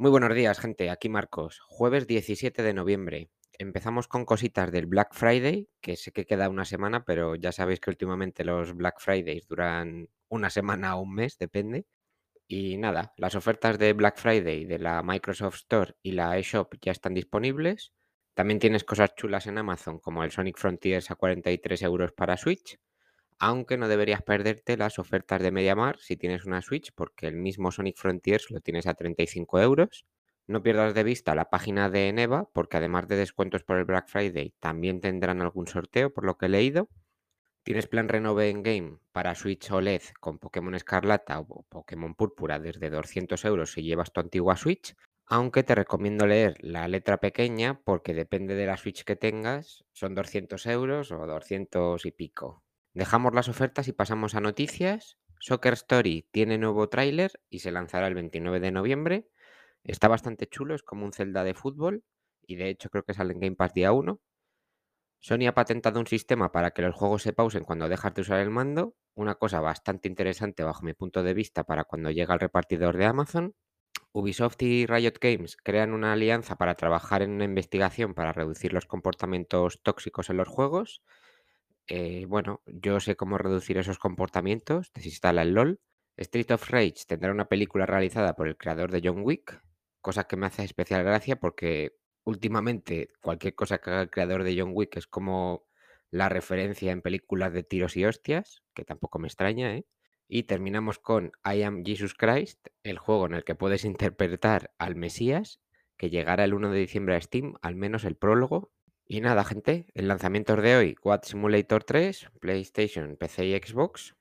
Muy buenos días, gente. Aquí Marcos. Jueves 17 de noviembre. Empezamos con cositas del Black Friday, que sé que queda una semana, pero ya sabéis que últimamente los Black Fridays duran una semana o un mes, depende. Y nada, las ofertas de Black Friday de la Microsoft Store y la eShop ya están disponibles. También tienes cosas chulas en Amazon, como el Sonic Frontiers a 43 euros para Switch aunque no deberías perderte las ofertas de MediaMar si tienes una Switch, porque el mismo Sonic Frontiers lo tienes a 35 euros. No pierdas de vista la página de Eneva, porque además de descuentos por el Black Friday, también tendrán algún sorteo, por lo que he leído. Tienes plan Renove en Game para Switch OLED con Pokémon Escarlata o Pokémon Púrpura desde 200 euros si llevas tu antigua Switch, aunque te recomiendo leer la letra pequeña porque depende de la Switch que tengas, son 200 euros o 200 y pico. Dejamos las ofertas y pasamos a noticias. Soccer Story tiene nuevo tráiler y se lanzará el 29 de noviembre. Está bastante chulo, es como un Zelda de fútbol y de hecho creo que sale en Game Pass día 1. Sony ha patentado un sistema para que los juegos se pausen cuando dejas de usar el mando, una cosa bastante interesante bajo mi punto de vista para cuando llega el repartidor de Amazon. Ubisoft y Riot Games crean una alianza para trabajar en una investigación para reducir los comportamientos tóxicos en los juegos eh, bueno, yo sé cómo reducir esos comportamientos, desinstala el LOL. Street of Rage tendrá una película realizada por el creador de John Wick, cosa que me hace especial gracia porque últimamente cualquier cosa que haga el creador de John Wick es como la referencia en películas de tiros y hostias, que tampoco me extraña, ¿eh? Y terminamos con I Am Jesus Christ, el juego en el que puedes interpretar al Mesías, que llegará el 1 de diciembre a Steam, al menos el prólogo, y nada, gente, el lanzamiento de hoy, Quad Simulator 3, PlayStation, PC y Xbox.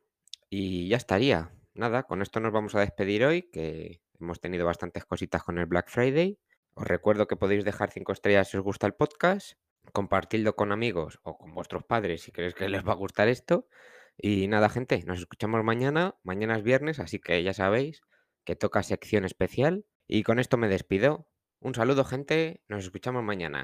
Y ya estaría. Nada, con esto nos vamos a despedir hoy, que hemos tenido bastantes cositas con el Black Friday. Os recuerdo que podéis dejar 5 estrellas si os gusta el podcast, compartirlo con amigos o con vuestros padres si creéis que les va a gustar esto. Y nada, gente, nos escuchamos mañana. Mañana es viernes, así que ya sabéis que toca sección especial. Y con esto me despido. Un saludo, gente. Nos escuchamos mañana.